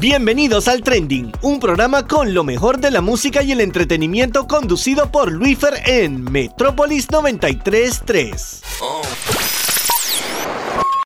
Bienvenidos al Trending, un programa con lo mejor de la música y el entretenimiento conducido por Luifer en Metrópolis 933.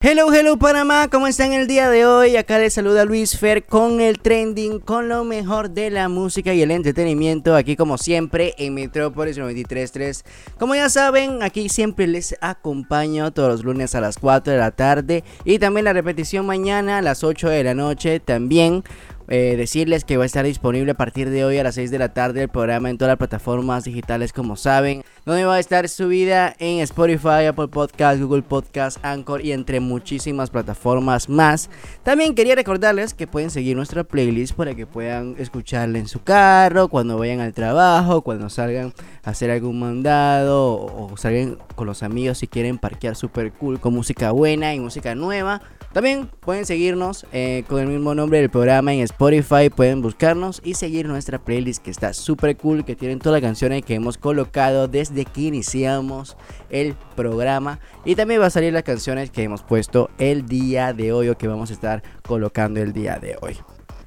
Hello, hello Panamá, ¿cómo están el día de hoy? Acá les saluda Luis Fer con el trending, con lo mejor de la música y el entretenimiento, aquí como siempre en Metrópolis 933. Como ya saben, aquí siempre les acompaño todos los lunes a las 4 de la tarde y también la repetición mañana a las 8 de la noche también. Eh, decirles que va a estar disponible a partir de hoy a las 6 de la tarde el programa en todas las plataformas digitales como saben, donde va a estar subida en Spotify, Apple Podcast, Google Podcast, Anchor y entre muchísimas plataformas más. También quería recordarles que pueden seguir nuestra playlist para que puedan escucharla en su carro, cuando vayan al trabajo, cuando salgan a hacer algún mandado o, salgan con los amigos si quieren parquear super cool con música buena y música nueva. También pueden seguirnos eh, con el mismo nombre del programa en Spotify. Pueden buscarnos y seguir nuestra playlist que está súper cool. Que tienen todas las canciones que hemos colocado desde que iniciamos el programa. Y también va a salir las canciones que hemos puesto el día de hoy o que vamos a estar colocando el día de hoy.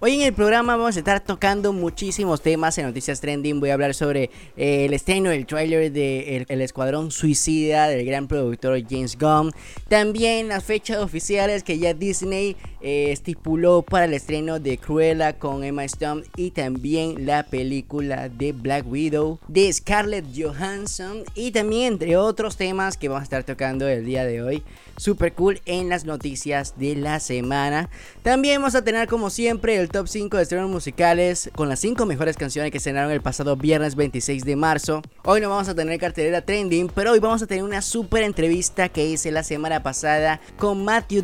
Hoy en el programa vamos a estar tocando muchísimos temas en Noticias Trending. Voy a hablar sobre eh, el estreno del trailer de el, Escuadrón Suicida del gran productor James Gunn. También las fechas oficiales que ya Disney eh, estipuló para el estreno de Cruella con Emma Stone y también la película de Black Widow de Scarlett Johansson y también entre otros temas que vamos a estar tocando el día de hoy. Super cool en las noticias de la semana. También vamos a tener como siempre el top 5 de estrenos musicales con las 5 mejores canciones que estrenaron el pasado viernes 26 de marzo. Hoy no vamos a tener cartelera trending, pero hoy vamos a tener una super entrevista que hice la semana pasada con Matthew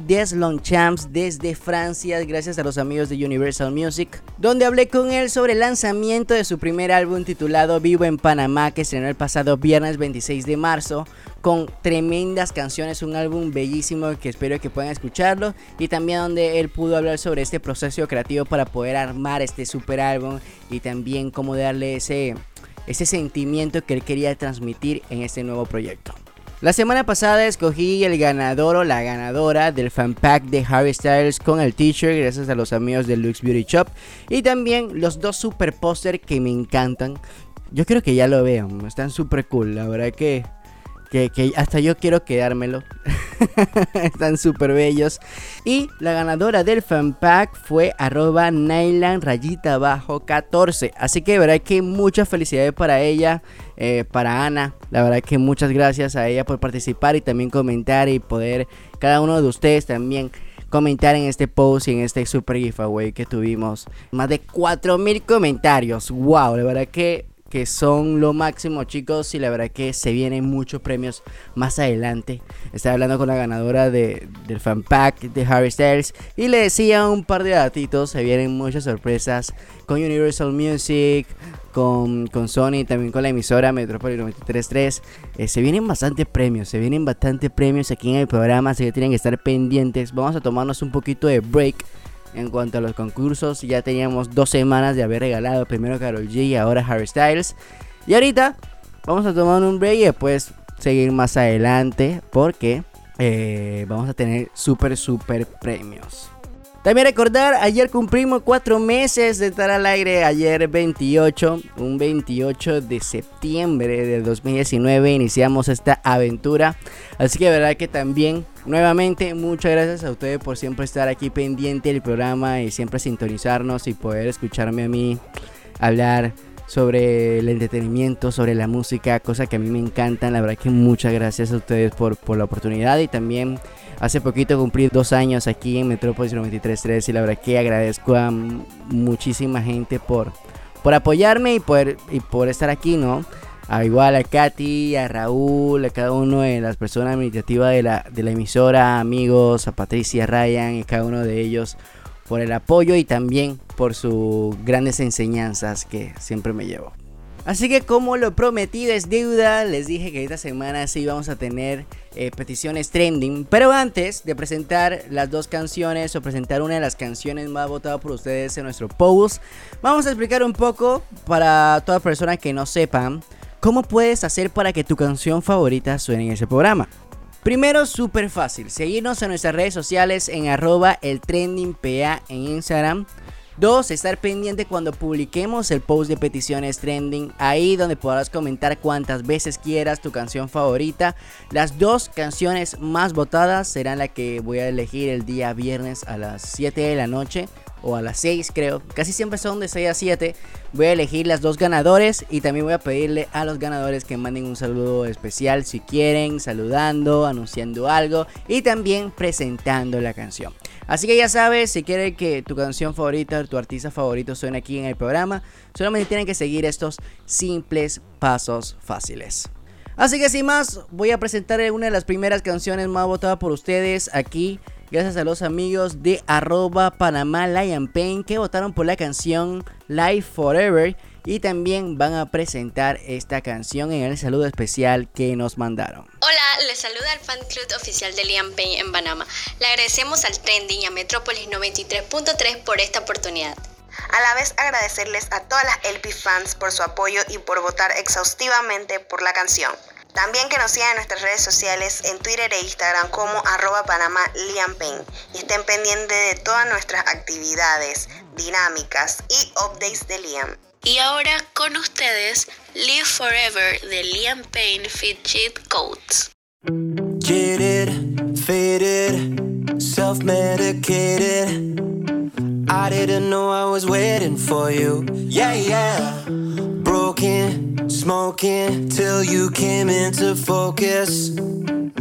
Champs desde Francia gracias a los amigos de Universal Music, donde hablé con él sobre el lanzamiento de su primer álbum titulado Vivo en Panamá que estrenó el pasado viernes 26 de marzo con tremendas canciones, un álbum bellísimo que espero que puedan escucharlo y también donde él pudo hablar sobre este proceso creativo para poder armar este super álbum y también cómo darle ese, ese sentimiento que él quería transmitir en este nuevo proyecto. La semana pasada escogí el ganador o la ganadora del fan pack de Harry Styles con el t-shirt gracias a los amigos de Lux Beauty Shop y también los dos super póster que me encantan. Yo creo que ya lo vean, están super cool, la verdad que que, hasta yo quiero quedármelo. Están súper bellos. Y la ganadora del fan pack fue arroba Nylan rayita abajo 14. Así que verdad que muchas felicidades para ella, eh, para Ana. La verdad que muchas gracias a ella por participar y también comentar y poder cada uno de ustedes también comentar en este post y en este super giveaway que tuvimos. Más de 4000 comentarios. Wow, la verdad que que son lo máximo chicos y la verdad que se vienen muchos premios más adelante. Estaba hablando con la ganadora de, del fan pack de Harry Styles y le decía un par de datitos, se vienen muchas sorpresas con Universal Music, con, con Sony, también con la emisora Metropolis 933. Eh, se vienen bastantes premios, se vienen bastantes premios aquí en el programa, así que tienen que estar pendientes. Vamos a tomarnos un poquito de break en cuanto a los concursos, ya teníamos dos semanas de haber regalado primero Carol G y ahora Harry Styles. Y ahorita vamos a tomar un break y después seguir más adelante porque eh, vamos a tener súper, súper premios. También recordar, ayer cumplimos cuatro meses de estar al aire, ayer 28, un 28 de septiembre de 2019 iniciamos esta aventura. Así que verdad que también, nuevamente, muchas gracias a ustedes por siempre estar aquí pendiente del programa y siempre sintonizarnos y poder escucharme a mí hablar sobre el entretenimiento, sobre la música, cosa que a mí me encantan. La verdad que muchas gracias a ustedes por, por la oportunidad y también Hace poquito cumplí dos años aquí en Metrópolis 93.3 y la verdad que agradezco a muchísima gente por, por apoyarme y por, y por estar aquí, ¿no? A igual a Katy, a Raúl, a cada uno de las personas administrativas de la, de la emisora, amigos, a Patricia, Ryan y cada uno de ellos por el apoyo y también por sus grandes enseñanzas que siempre me llevo. Así que como lo prometido es deuda, les dije que esta semana sí vamos a tener eh, peticiones trending. Pero antes de presentar las dos canciones o presentar una de las canciones más votadas por ustedes en nuestro post, vamos a explicar un poco para toda persona que no sepan cómo puedes hacer para que tu canción favorita suene en ese programa. Primero, súper fácil, seguirnos en nuestras redes sociales en arroba el trendingpa en Instagram Dos, estar pendiente cuando publiquemos el post de peticiones trending, ahí donde podrás comentar cuantas veces quieras tu canción favorita. Las dos canciones más votadas serán las que voy a elegir el día viernes a las 7 de la noche o a las 6 creo, casi siempre son de 6 a 7. Voy a elegir las dos ganadores y también voy a pedirle a los ganadores que manden un saludo especial si quieren, saludando, anunciando algo y también presentando la canción. Así que ya sabes, si quieres que tu canción favorita, tu artista favorito suene aquí en el programa, solamente tienen que seguir estos simples pasos fáciles. Así que sin más, voy a presentar una de las primeras canciones más votadas por ustedes aquí Gracias a los amigos de arroba Panamá Lion Pain que votaron por la canción Life Forever y también van a presentar esta canción en el saludo especial que nos mandaron. Hola, les saluda el fan club oficial de Liam Payne en Panamá. Le agradecemos al Trending y a Metrópolis 93.3 por esta oportunidad. A la vez agradecerles a todas las LP fans por su apoyo y por votar exhaustivamente por la canción. También que nos sigan en nuestras redes sociales en Twitter e Instagram como arroba Panamá Liam Payne y estén pendientes de todas nuestras actividades, dinámicas y updates de Liam. Y ahora con ustedes, Live Forever de Liam Payne Fit Cheat Codes. Jaded, faded, self-medicated. I didn't know I was waiting for you. Yeah, yeah. Broken, smoking till you came into focus.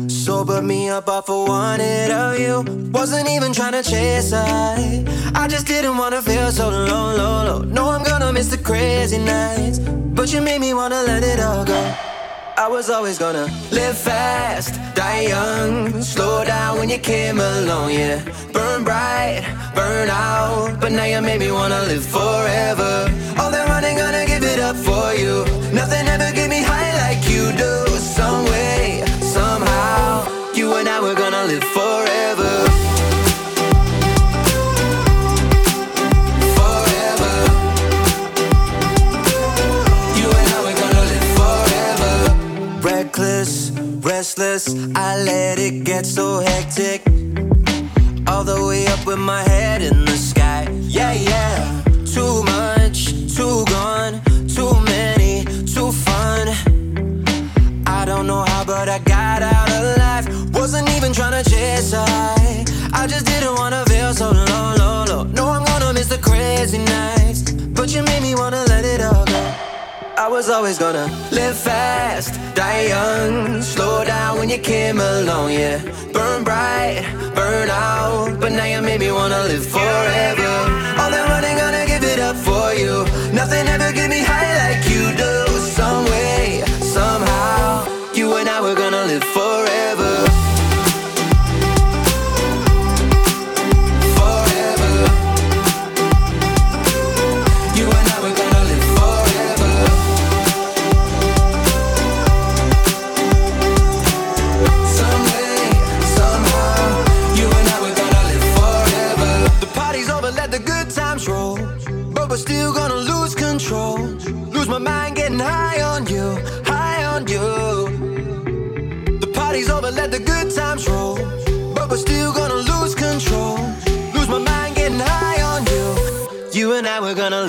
Sobered me up off of wanted of you. Wasn't even trying to chase I. I just didn't wanna feel so low, low, low. No, I'm gonna miss the crazy nights. But you made me wanna let it all go. I was always gonna live fast, die young, slow down when you came along, yeah. Burn bright, burn out, but now you made me wanna live forever. All that running, gonna give it up for you. Nothing ever get me high like you do. Some way, somehow, you and I were gonna live forever. Forever. You and I were gonna live forever. Reckless, restless. I let it get so hectic. All the way up with my head in the sky. Yeah, yeah. But I got out alive. Wasn't even trying to chase I. I just didn't wanna feel so low, low, low. No, I'm gonna miss the crazy nights. But you made me wanna let it all go. I was always gonna live fast, die young, slow down when you came along, yeah. Burn bright, burn out, but now you made me wanna live forever. All that running, gonna give it up for you. Nothing ever get me high were gonna live forever.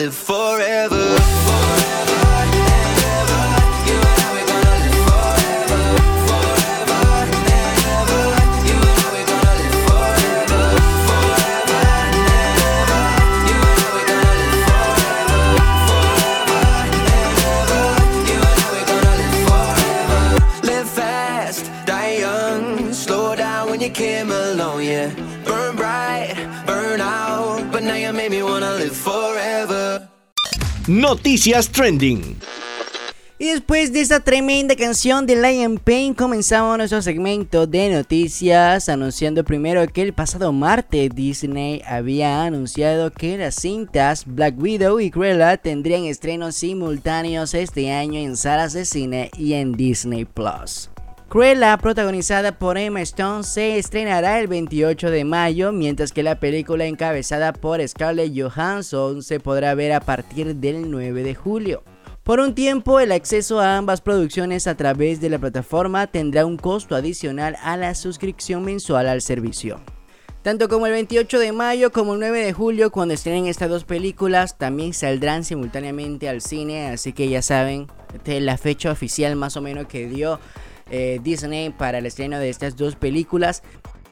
Live forever. forever. Noticias Trending. Y después de esta tremenda canción de Lion Pain comenzamos nuestro segmento de noticias anunciando primero que el pasado martes Disney había anunciado que las cintas Black Widow y Cruella tendrían estrenos simultáneos este año en salas de cine y en Disney Plus. Cruella, protagonizada por Emma Stone, se estrenará el 28 de mayo, mientras que la película encabezada por Scarlett Johansson se podrá ver a partir del 9 de julio. Por un tiempo, el acceso a ambas producciones a través de la plataforma tendrá un costo adicional a la suscripción mensual al servicio. Tanto como el 28 de mayo como el 9 de julio, cuando estrenen estas dos películas, también saldrán simultáneamente al cine. Así que ya saben, la fecha oficial más o menos que dio eh, Disney para el estreno de estas dos películas.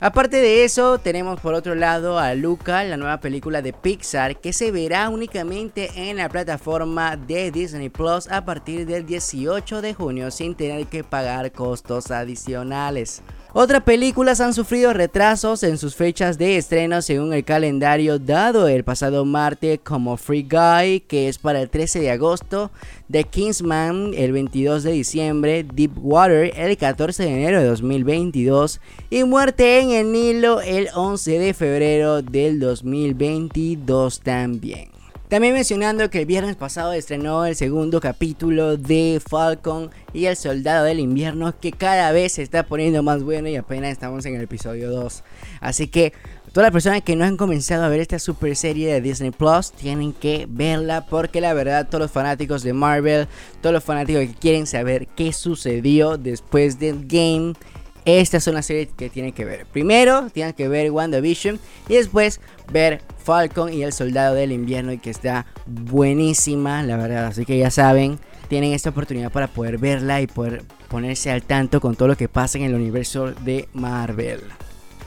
Aparte de eso, tenemos por otro lado a Luca, la nueva película de Pixar, que se verá únicamente en la plataforma de Disney Plus a partir del 18 de junio sin tener que pagar costos adicionales. Otras películas han sufrido retrasos en sus fechas de estreno según el calendario dado el pasado martes como Free Guy, que es para el 13 de agosto, The Kingsman el 22 de diciembre, Deep Water el 14 de enero de 2022 y Muerte en el Nilo el 11 de febrero del 2022 también. También mencionando que el viernes pasado estrenó el segundo capítulo de Falcon y el Soldado del Invierno que cada vez se está poniendo más bueno y apenas estamos en el episodio 2. Así que todas las personas que no han comenzado a ver esta super serie de Disney Plus tienen que verla porque la verdad todos los fanáticos de Marvel, todos los fanáticos que quieren saber qué sucedió después del game esta es una serie que tienen que ver. Primero tienen que ver WandaVision y después ver Falcon y el Soldado del Invierno y que está buenísima, la verdad. Así que ya saben, tienen esta oportunidad para poder verla y poder ponerse al tanto con todo lo que pasa en el universo de Marvel.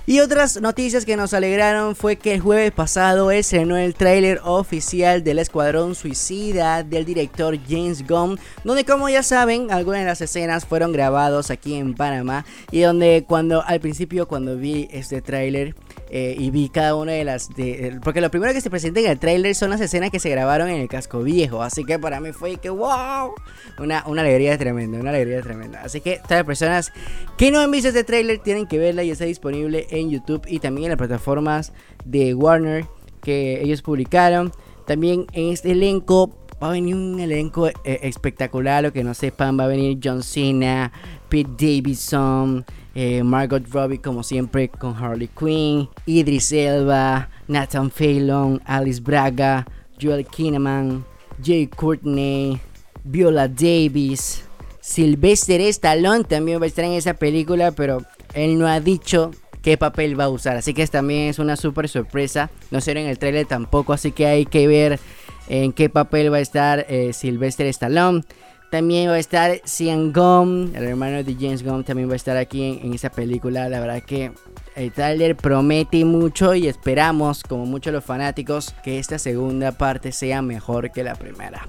Y otras noticias que nos alegraron fue que el jueves pasado estrenó el tráiler oficial del Escuadrón Suicida del director James Gunn, donde como ya saben, algunas de las escenas fueron grabados aquí en Panamá y donde cuando al principio cuando vi este tráiler eh, y vi cada una de las... De, porque lo primero que se presenta en el tráiler son las escenas que se grabaron en el casco viejo. Así que para mí fue que wow. Una, una alegría tremenda, una alegría tremenda. Así que todas las personas que no han visto este tráiler tienen que verla y está disponible en YouTube y también en las plataformas de Warner que ellos publicaron. También en este elenco va a venir un elenco eh, espectacular. Lo que no sepan, va a venir John Cena, Pete Davidson. Eh, Margot Robbie como siempre con Harley Quinn, Idris Elba, Nathan Phelan, Alice Braga, Joel Kinnaman, Jay Courtney, Viola Davis, Sylvester Stallone también va a estar en esa película, pero él no ha dicho qué papel va a usar, así que también es una super sorpresa, no será en el trailer tampoco, así que hay que ver en qué papel va a estar eh, Sylvester Stallone. También va a estar Cian Gum, el hermano de James Gum, también va a estar aquí en, esa película. La verdad que el trailer promete mucho y esperamos, como muchos los fanáticos, que esta segunda parte sea mejor que la primera.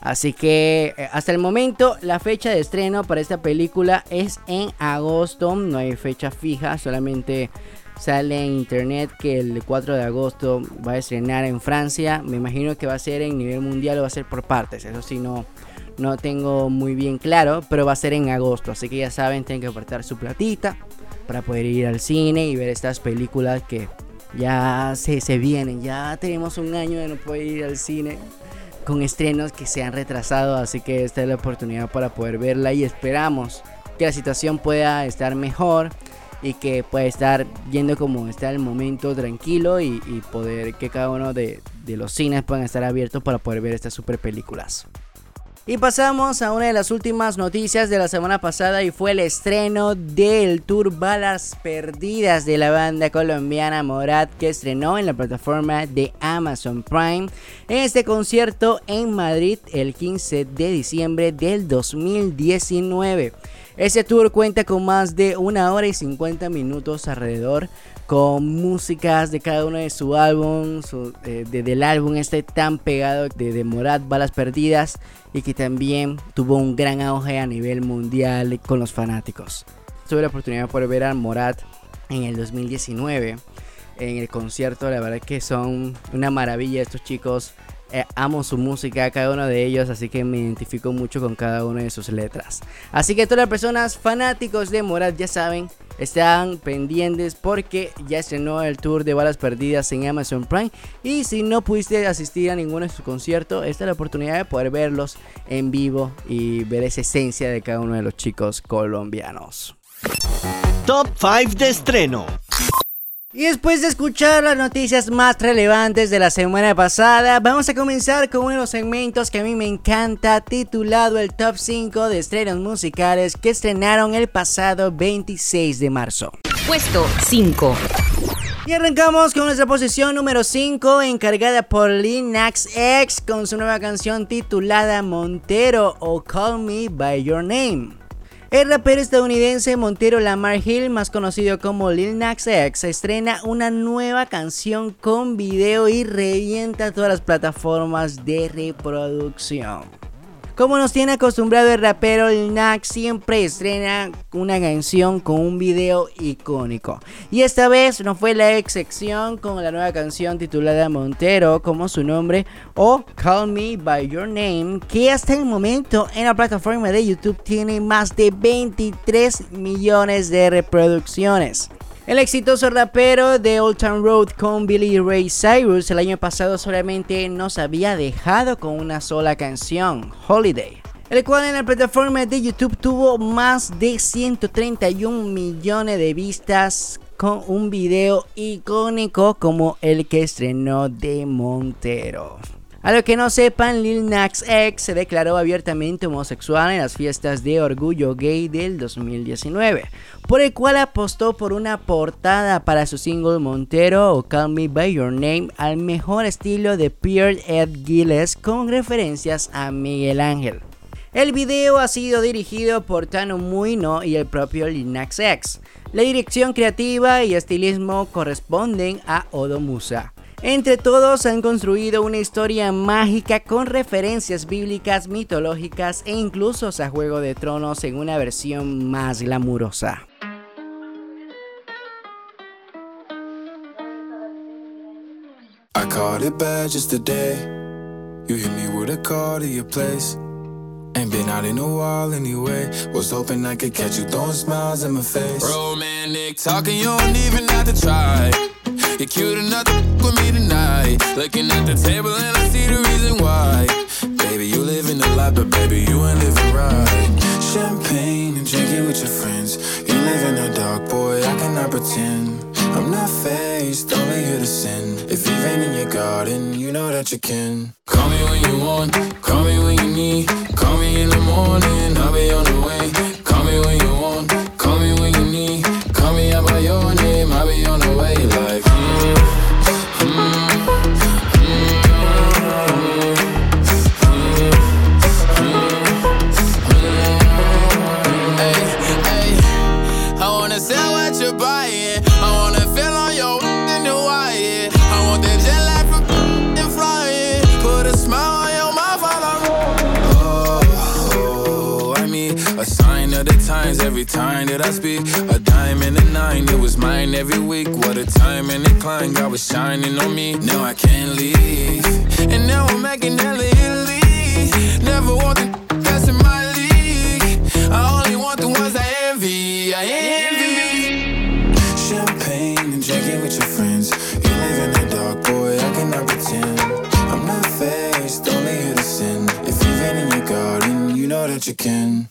Así que eh, hasta el momento la fecha de estreno para esta película es en agosto, no hay fecha fija, solamente sale en internet que el 4 de agosto va a estrenar en Francia. Me imagino que va a ser en nivel mundial o va a ser por partes, eso sí no no tengo muy bien claro, pero va a ser en agosto, así que ya saben, tienen que apartar su platita para poder ir al cine y ver estas películas que ya se, se vienen. Ya tenemos un año de no poder ir al cine con estrenos que se han retrasado, así que esta es la oportunidad para poder verla y esperamos que la situación pueda estar mejor y que pueda estar yendo como está el momento tranquilo y, poder que cada uno de, de los cines puedan estar abiertos para poder ver estas super películas. Y pasamos a una de las últimas noticias de la semana pasada y fue el estreno del tour Balas Perdidas de la banda colombiana Morat que estrenó en la plataforma de Amazon Prime este concierto en Madrid el 15 de diciembre del 2019. Este tour cuenta con más de una hora y 50 minutos alrededor con músicas de cada uno de su álbum, eh, del álbum este tan pegado de, de Morat, Balas Perdidas, y que también tuvo un gran auge a nivel mundial con los fanáticos. Tuve la oportunidad de ver a Morat en el 2019 en el concierto, la verdad que son una maravilla estos chicos eh, amo su música, cada uno de ellos, así que me identifico mucho con cada una de sus letras. Así que todas las personas fanáticos de Morat ya saben, están pendientes porque ya estrenó el tour de balas perdidas en Amazon Prime. Y si no pudiste asistir a ninguno de sus conciertos, esta es la oportunidad de poder verlos en vivo y ver esa esencia de cada uno de los chicos colombianos. Top 5 de estreno. Y después de escuchar las noticias más relevantes de la semana pasada, vamos a comenzar con uno de los segmentos que a mí me encanta, titulado el Top 5 de estrenos musicales que estrenaron el pasado 26 de marzo. Puesto 5. Y arrancamos con nuestra posición número 5, encargada por Lil X con su nueva canción titulada Montero o Call Me By Your Name. El rapero estadounidense Montero Lamar Hill, más conocido como Lil Nas X, estrena una nueva canción con video y revienta todas las plataformas de reproducción. Como nos tiene acostumbrado el rapero Lil Nas, siempre estrena una canción con un video icónico. Y esta vez no fue la excepción con la nueva canción titulada Montero, como su nombre, o Call Me By Your Name, que hasta el momento en la plataforma de YouTube tiene más de 23 millones de reproducciones. El exitoso rapero de Old Town Road con Billy Ray Cyrus el año pasado solamente nos había dejado con una sola canción, Holiday el cual en la plataforma de YouTube tuvo más de 131 millones de vistas con un video icónico como el que estrenó de Montero. A lo que no sepan, Lil Nas X se declaró abiertamente homosexual en las fiestas de orgullo gay del 2019, por el cual apostó por una portada para su single Montero o Call Me By Your Name al mejor estilo de Pierre Ed Gilles con referencias a Miguel Ángel. El video ha sido dirigido por Tano Muino y el propio Lil Nas X. La dirección creativa y estilismo corresponden a Odo Musa. Entre todos han construido una historia mágica con referencias bíblicas, mitológicas e incluso a Juego de Tronos en una versión más glamurosa. I caught it bad just today. You hit me with a call to your place. Ain't been out in a while anyway. Was hoping I could catch you throwing smiles in my face. Romantic talking, you don't even have to try. You're cute enough to with me tonight. Looking at the table and I see the reason why. Baby, you live in the life, but baby, you ain't living right. Champagne and drinking with your friends. You live in the dark, boy, I cannot pretend. I'm not faced, only here to sin. If you've in your garden, you know that you can. Call me when you want, call me when you need. Call me in the morning, I'll be on I speak. A diamond and a nine, it was mine every week. What a time and a climb, God was shining on me. Now I can't leave. And now I'm making hella Italy. Never want the best in my league. I only want the ones I envy. I envy. Champagne and drinking with your friends. You live in the dark, boy, I cannot pretend. I'm not faced, only here to sin. If you've been in your garden, you know that you can.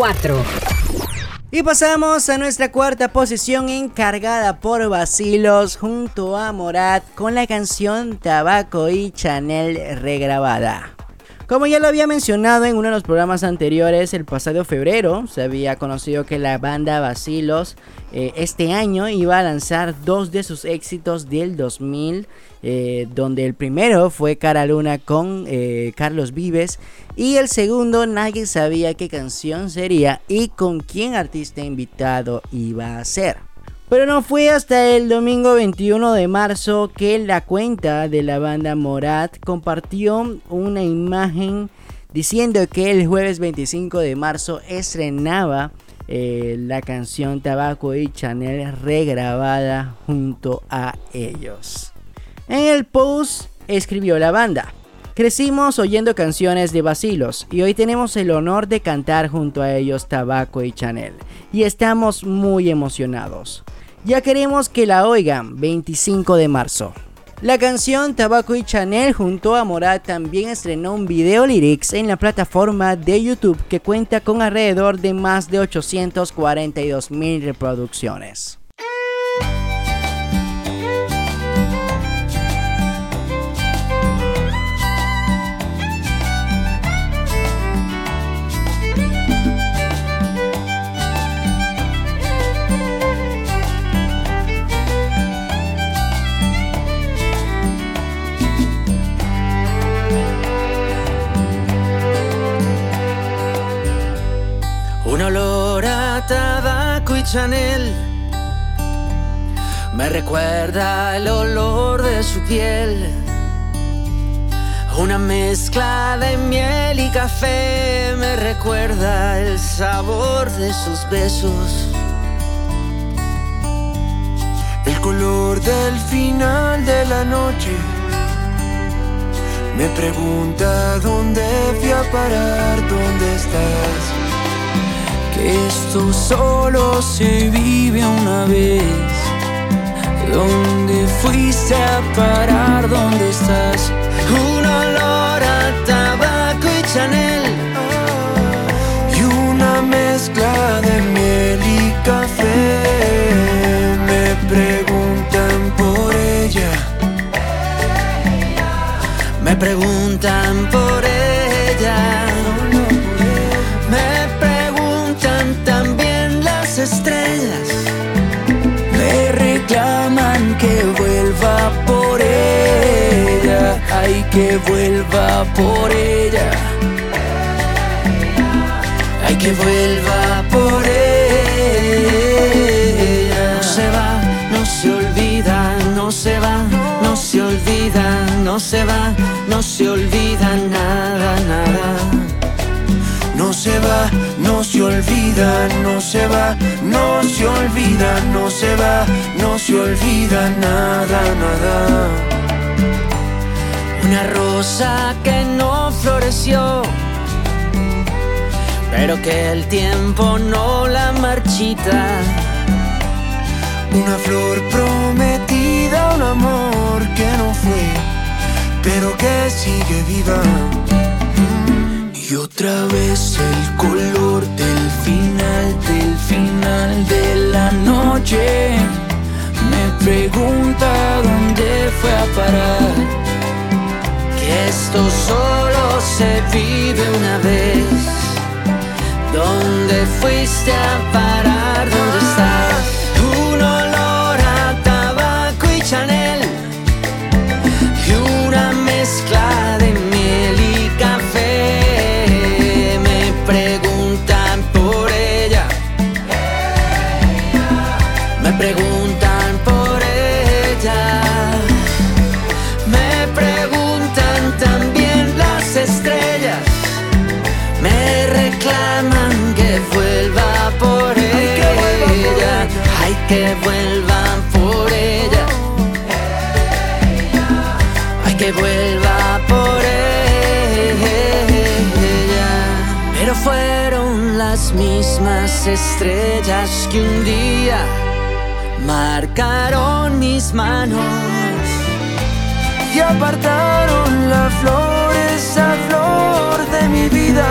4 y pasamos a nuestra cuarta posición encargada por Basilos junto a Morat con la canción Tabaco y Chanel regrabada. Como ya lo había mencionado en uno de los programas anteriores, el pasado febrero se había conocido que la banda Basilos eh, este año iba a lanzar dos de sus éxitos del 2000, eh, donde el primero fue Cara Luna con eh, Carlos Vives y el segundo nadie sabía qué canción sería y con quién artista invitado iba a ser. Pero no fue hasta el domingo 21 de marzo que la cuenta de la banda Morat compartió una imagen diciendo que el jueves 25 de marzo estrenaba eh, la canción Tabaco y Chanel regrabada junto a ellos. En el post escribió la banda. Crecimos oyendo canciones de vacilos y hoy tenemos el honor de cantar junto a ellos Tabaco y Chanel y estamos muy emocionados. Ya queremos que la oigan 25 de marzo. La canción Tabaco y Chanel junto a Morat también estrenó un video lyrics en la plataforma de YouTube que cuenta con alrededor de más de 842 mil reproducciones. Chanel me recuerda el olor de su piel. Una mezcla de miel y café. Me recuerda el sabor de sus besos. El color del final de la noche. Me pregunta dónde fui a parar, dónde estás esto solo se vive una vez. ¿Dónde fuiste a parar? ¿Dónde estás? Un olor a tabaco y Chanel. Y una mezcla de miel y café. Me preguntan por ella. Me preguntan por ella. Ay que vuelva por ella, ay que vuelva por ella. No se va, no se olvida, no se va, no se olvida, no se va, no se olvida nada, nada no se va, no se olvida, no se va, no se olvida, no se va, no se olvida nada, nada. Una rosa que no floreció, pero que el tiempo no la marchita. Una flor prometida, un amor que no fue, pero que sigue viva. Y otra vez el color del final, del final de la noche. Me pregunta dónde fue a parar. Esto solo se vive una vez. ¿Dónde fuiste a parar? ¿Dónde estás? Un olor a tabaco y Chanel. Y una mezcla de preguntan por que vuelvan por ella. Hay que vuelva por ella. Pero fueron las mismas estrellas que un día marcaron mis manos y apartaron la flor, esa flor de mi vida,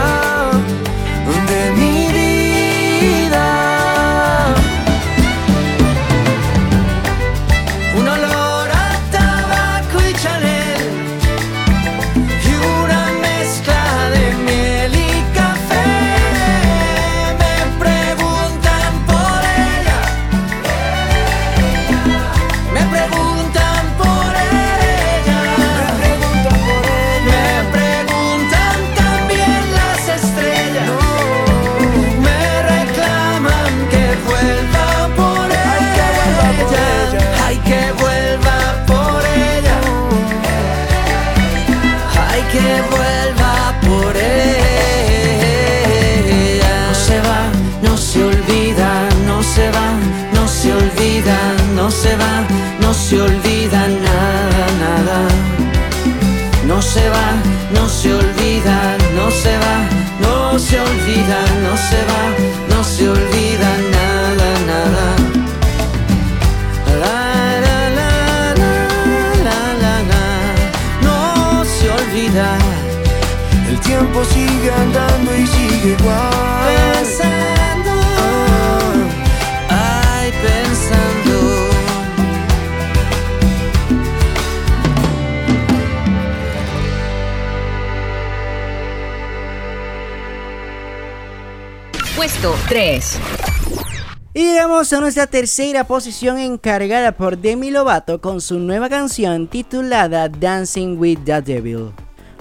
se va, no se olvida, no se va, no se olvida, no se va, no se olvida nada, nada. La, la, la, la, la, la, no se olvida. El tiempo sigue andando y sigue igual. Puesto 3. Y llegamos a nuestra tercera posición encargada por Demi Lovato con su nueva canción titulada Dancing with the Devil.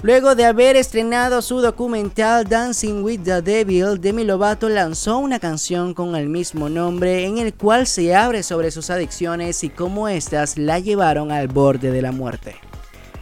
Luego de haber estrenado su documental Dancing with the Devil, Demi Lovato lanzó una canción con el mismo nombre en el cual se abre sobre sus adicciones y cómo éstas la llevaron al borde de la muerte.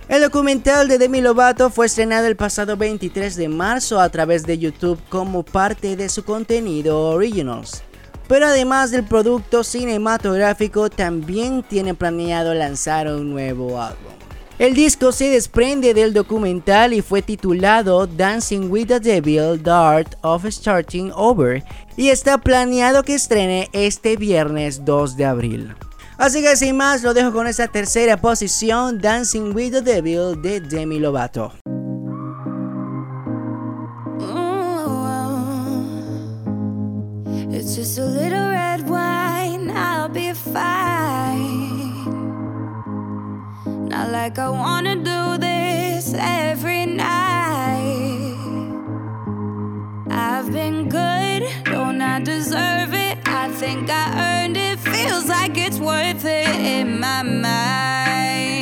El documental de Demi Lovato fue estrenado el pasado 23 de marzo a través de YouTube como parte de su contenido Originals. Pero además del producto cinematográfico, también tiene planeado lanzar un nuevo álbum. El disco se desprende del documental y fue titulado Dancing with the Devil, The Art of Starting Over, y está planeado que estrene este viernes 2 de abril. Así que sin más, lo dejo con esta tercera posición, Dancing with the Devil de Demi Lovato. It's just a little red wine, I'll be fine. Not like I wanna do this every night. I've been good, don't I deserve it? I think I earned it, feels like it's worth it in my mind.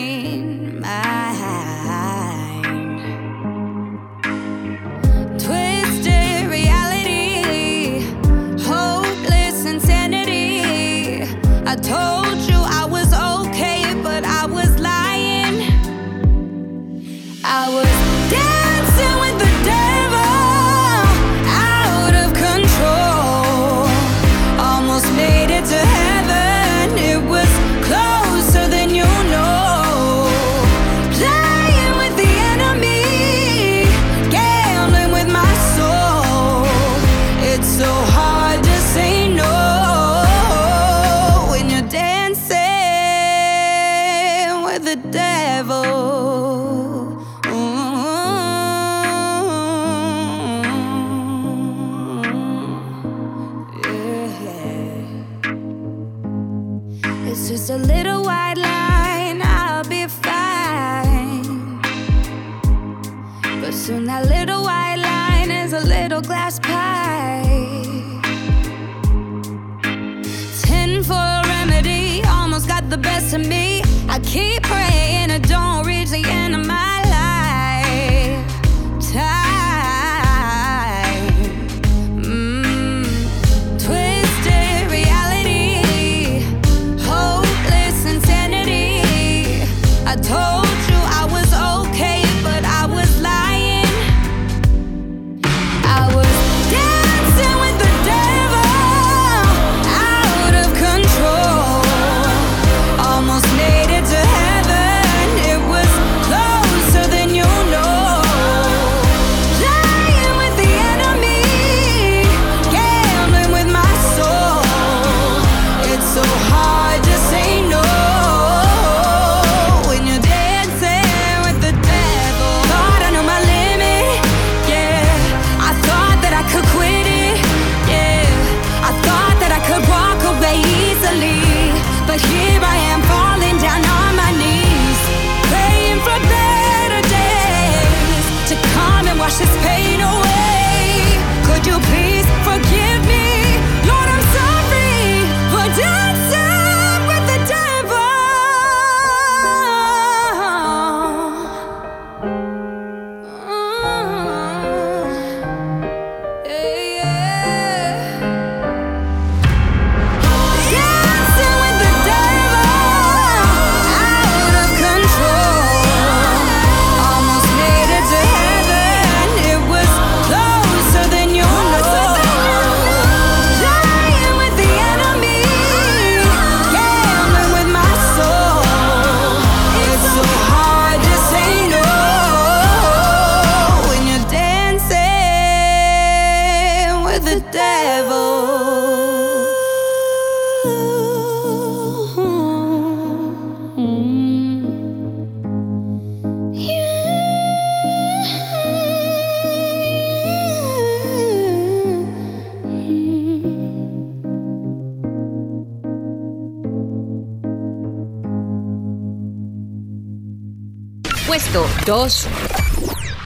Puesto 2.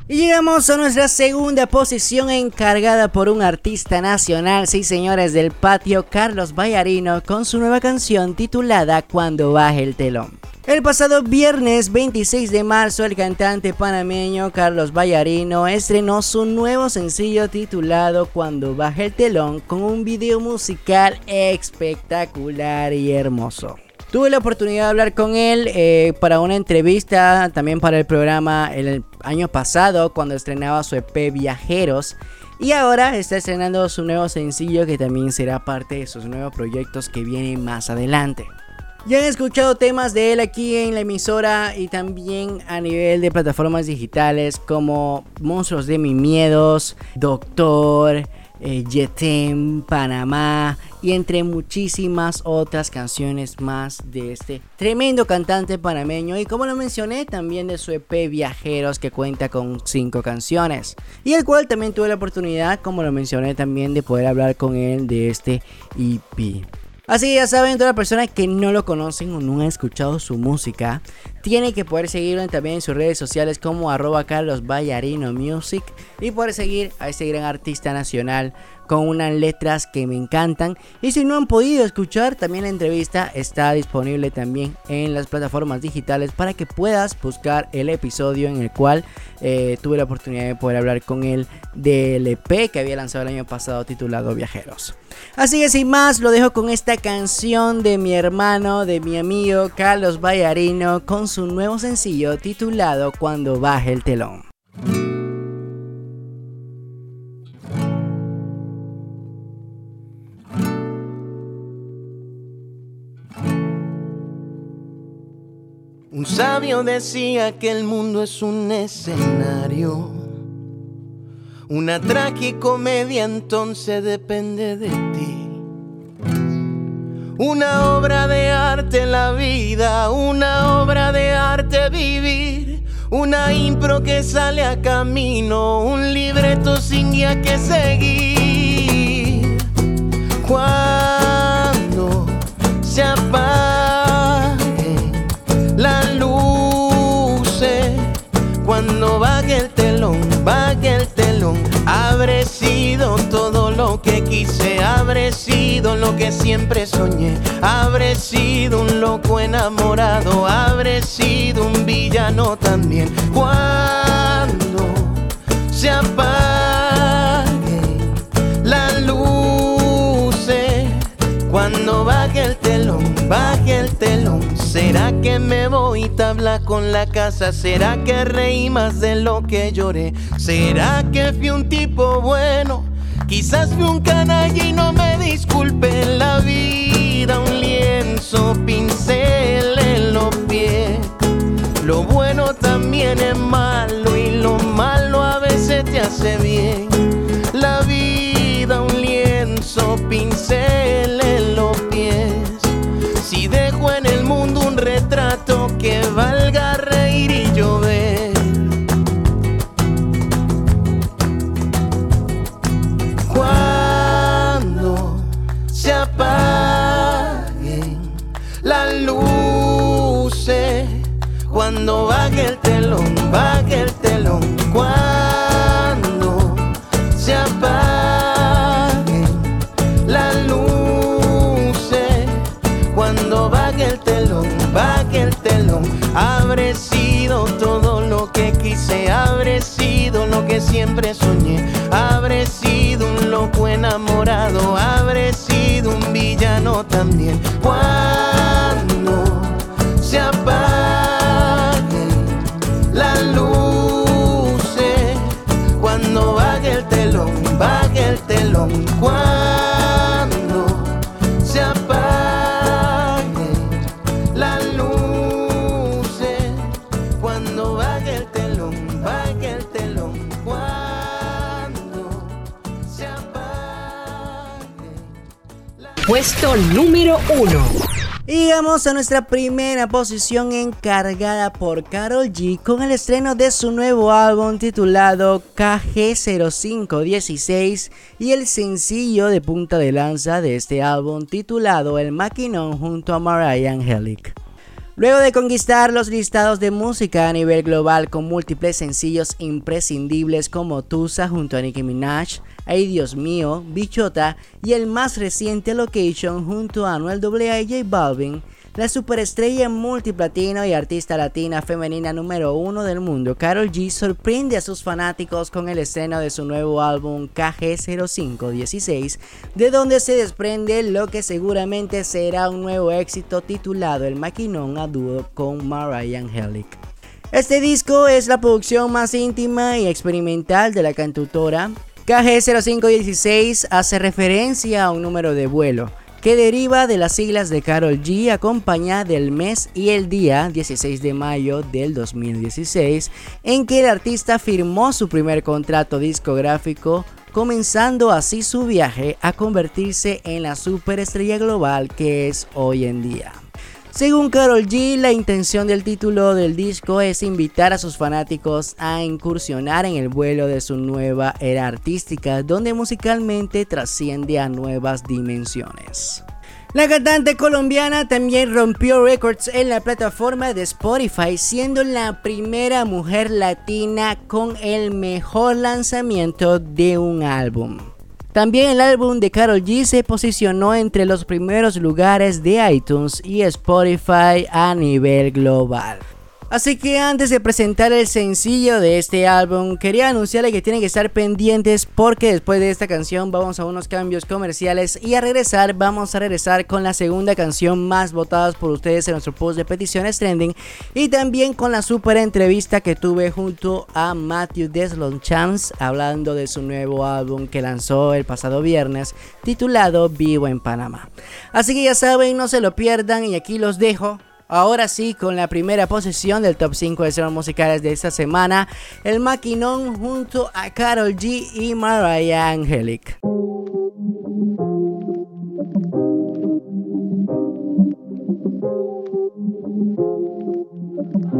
Y llegamos a nuestra segunda posición encargada por un artista nacional, sí señores del patio, Carlos Vallarino, con su nueva canción titulada Cuando baje el telón. El pasado viernes 26 de marzo, el cantante panameño Carlos Vallarino estrenó su nuevo sencillo titulado Cuando baje el telón con un video musical espectacular y hermoso. Tuve la oportunidad de hablar con él eh, para una entrevista, también para el programa el año pasado cuando estrenaba su EP Viajeros. Y ahora está estrenando su nuevo sencillo que también será parte de sus nuevos proyectos que vienen más adelante. Ya han escuchado temas de él aquí en la emisora y también a nivel de plataformas digitales como Monstruos de mis Miedos, Doctor, eh, Yetem, Panamá y entre muchísimas otras canciones más de este tremendo cantante panameño y como lo mencioné también de su EP Viajeros que cuenta con 5 canciones y el cual también tuve la oportunidad como lo mencioné también de poder hablar con él de este EP. Así que ya saben, toda la persona que no lo conocen o no ha escuchado su música, tiene que poder seguirlo también en sus redes sociales como arroba Carlos Music y poder seguir a este gran artista nacional con unas letras que me encantan. Y si no han podido escuchar, también la entrevista está disponible también en las plataformas digitales para que puedas buscar el episodio en el cual eh, tuve la oportunidad de poder hablar con él del EP que había lanzado el año pasado titulado Viajeros. Así que sin más, lo dejo con esta canción de mi hermano, de mi amigo Carlos Vallarino, con su nuevo sencillo titulado Cuando baje el telón. Sabio decía que el mundo es un escenario. Una tragicomedia entonces depende de ti. Una obra de arte la vida, una obra de arte vivir. Una impro que sale a camino, un libreto sin guía que seguir. Cuando se apague cuando baje el telón, baje el telón, habré sido todo lo que quise, habré sido lo que siempre soñé, habré sido un loco enamorado, habré sido un villano también. Cuando se apague la luz, cuando baje el telón, baje el telón, ¿será que me voy tabla con la casa? ¿Será que reí más de lo que lloré? ¿Será que fui un tipo bueno? Quizás fui un canalla y no me disculpe la vida, un lienzo, pincel en los pies. Lo bueno también es malo y lo malo a veces te hace bien. La vida, un lienzo, pincel en los pies. Si dejo retrato que valga también. Número 1. Y llegamos a nuestra primera posición encargada por Carol G con el estreno de su nuevo álbum titulado KG0516 y el sencillo de punta de lanza de este álbum titulado El Maquinón junto a Mariah Angelic. Luego de conquistar los listados de música a nivel global con múltiples sencillos imprescindibles como Tusa junto a Nicki Minaj, Ay Dios mío, Bichota y el más reciente Location junto a Anuel AA Balvin, la superestrella multiplatino y artista latina femenina número uno del mundo, Carol G, sorprende a sus fanáticos con el estreno de su nuevo álbum KG0516, de donde se desprende lo que seguramente será un nuevo éxito titulado El Maquinón a dúo con Mariah Angelic. Este disco es la producción más íntima y experimental de la cantautora. KG0516 hace referencia a un número de vuelo que deriva de las siglas de Carol G acompañada del mes y el día 16 de mayo del 2016 en que el artista firmó su primer contrato discográfico comenzando así su viaje a convertirse en la superestrella global que es hoy en día. Según Carol G, la intención del título del disco es invitar a sus fanáticos a incursionar en el vuelo de su nueva era artística, donde musicalmente trasciende a nuevas dimensiones. La cantante colombiana también rompió récords en la plataforma de Spotify, siendo la primera mujer latina con el mejor lanzamiento de un álbum. También el álbum de Carol G se posicionó entre los primeros lugares de iTunes y Spotify a nivel global. Así que antes de presentar el sencillo de este álbum, quería anunciarle que tienen que estar pendientes porque después de esta canción vamos a unos cambios comerciales y a regresar vamos a regresar con la segunda canción más votada por ustedes en nuestro post de peticiones trending y también con la super entrevista que tuve junto a Matthew Deslon Chance hablando de su nuevo álbum que lanzó el pasado viernes titulado Vivo en Panamá. Así que ya saben, no se lo pierdan y aquí los dejo Ahora sí, con la primera posición del top 5 de series musicales de esta semana, el maquinón junto a Carol G y Mariah Angelic.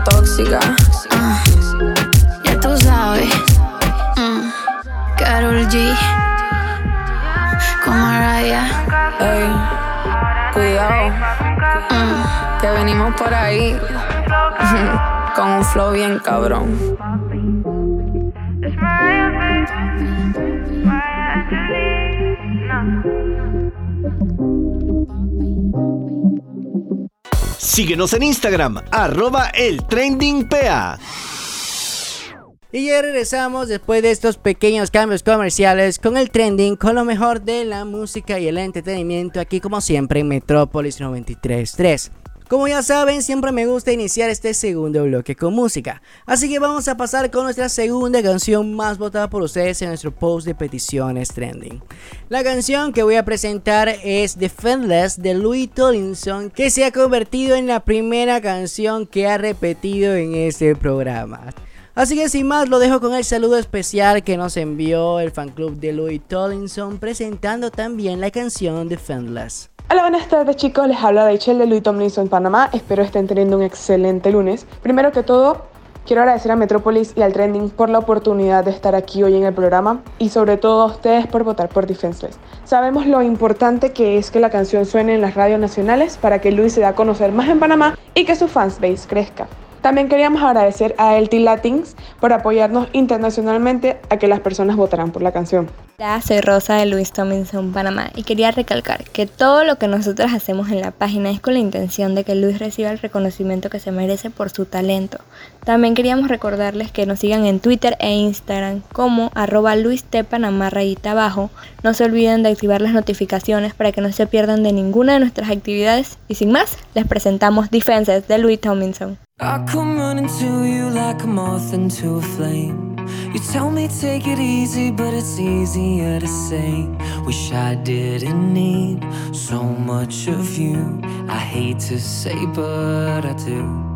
La tóxica. Ah, ya tú sabes. Mm, Carol G. Mariah. Ey, cuidado, Mm, que venimos por ahí con un flow bien cabrón. Síguenos en Instagram, arroba el trending. Y ya regresamos después de estos pequeños cambios comerciales con el trending, con lo mejor de la música y el entretenimiento aquí como siempre en Metrópolis 93.3. Como ya saben, siempre me gusta iniciar este segundo bloque con música. Así que vamos a pasar con nuestra segunda canción más votada por ustedes en nuestro post de peticiones trending. La canción que voy a presentar es Defendless de Louis Tomlinson, que se ha convertido en la primera canción que ha repetido en este programa. Así que sin más lo dejo con el saludo especial que nos envió el fan club de Louis Tomlinson presentando también la canción Defendless. Hola, buenas tardes chicos, les habla Rachel de Louis Tomlinson Panamá, espero estén teniendo un excelente lunes. Primero que todo, quiero agradecer a Metrópolis y al Trending por la oportunidad de estar aquí hoy en el programa y sobre todo a ustedes por votar por Defenseless. Sabemos lo importante que es que la canción suene en las radios nacionales para que Luis se dé a conocer más en Panamá y que su fansbase crezca. También queríamos agradecer a LT Latins por apoyarnos internacionalmente a que las personas votaran por la canción. Hola, soy Rosa de Luis Tomlinson, Panamá, y quería recalcar que todo lo que nosotros hacemos en la página es con la intención de que Luis reciba el reconocimiento que se merece por su talento. También queríamos recordarles que nos sigan en Twitter e Instagram como arroba Luis Panamá rayita abajo. No se olviden de activar las notificaciones para que no se pierdan de ninguna de nuestras actividades. Y sin más, les presentamos Defenses de Luis Tomlinson. I come running to you like a moth into a flame. You tell me take it easy, but it's easier to say. Wish I didn't need so much of you. I hate to say, but I do.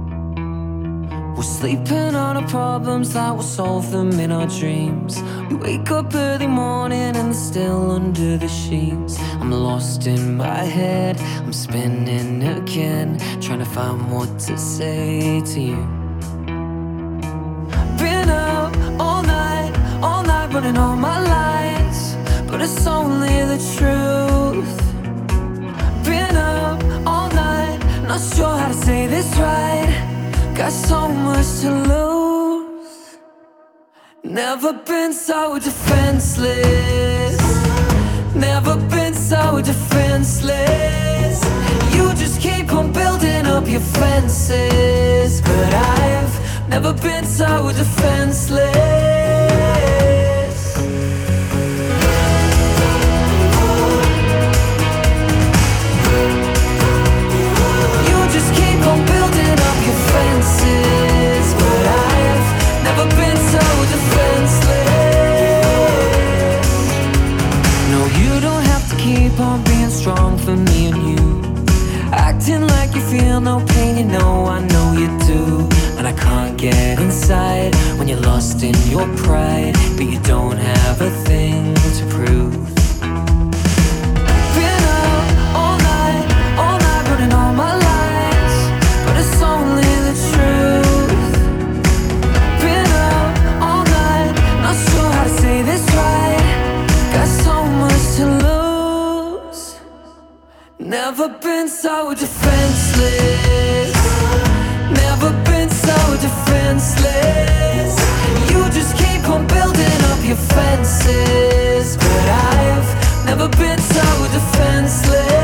We're sleeping on our problems that we'll solve them in our dreams. We wake up early morning and still under the sheets. I'm lost in my head, I'm spinning again, trying to find what to say to you. Been up all night, all night running all my lies, but it's only the truth. Been up all night, not sure how to say this right. Got so much to lose. Never been so defenseless. Never been so defenseless. You just keep on building up your fences. But I've never been so defenseless. Strong for me and you. Acting like you feel no pain, you know I know you do. And I can't get inside when you're lost in your pride, but you don't have a Never been so defenseless. Never been so defenseless. You just keep on building up your fences, but I've never been so defenseless.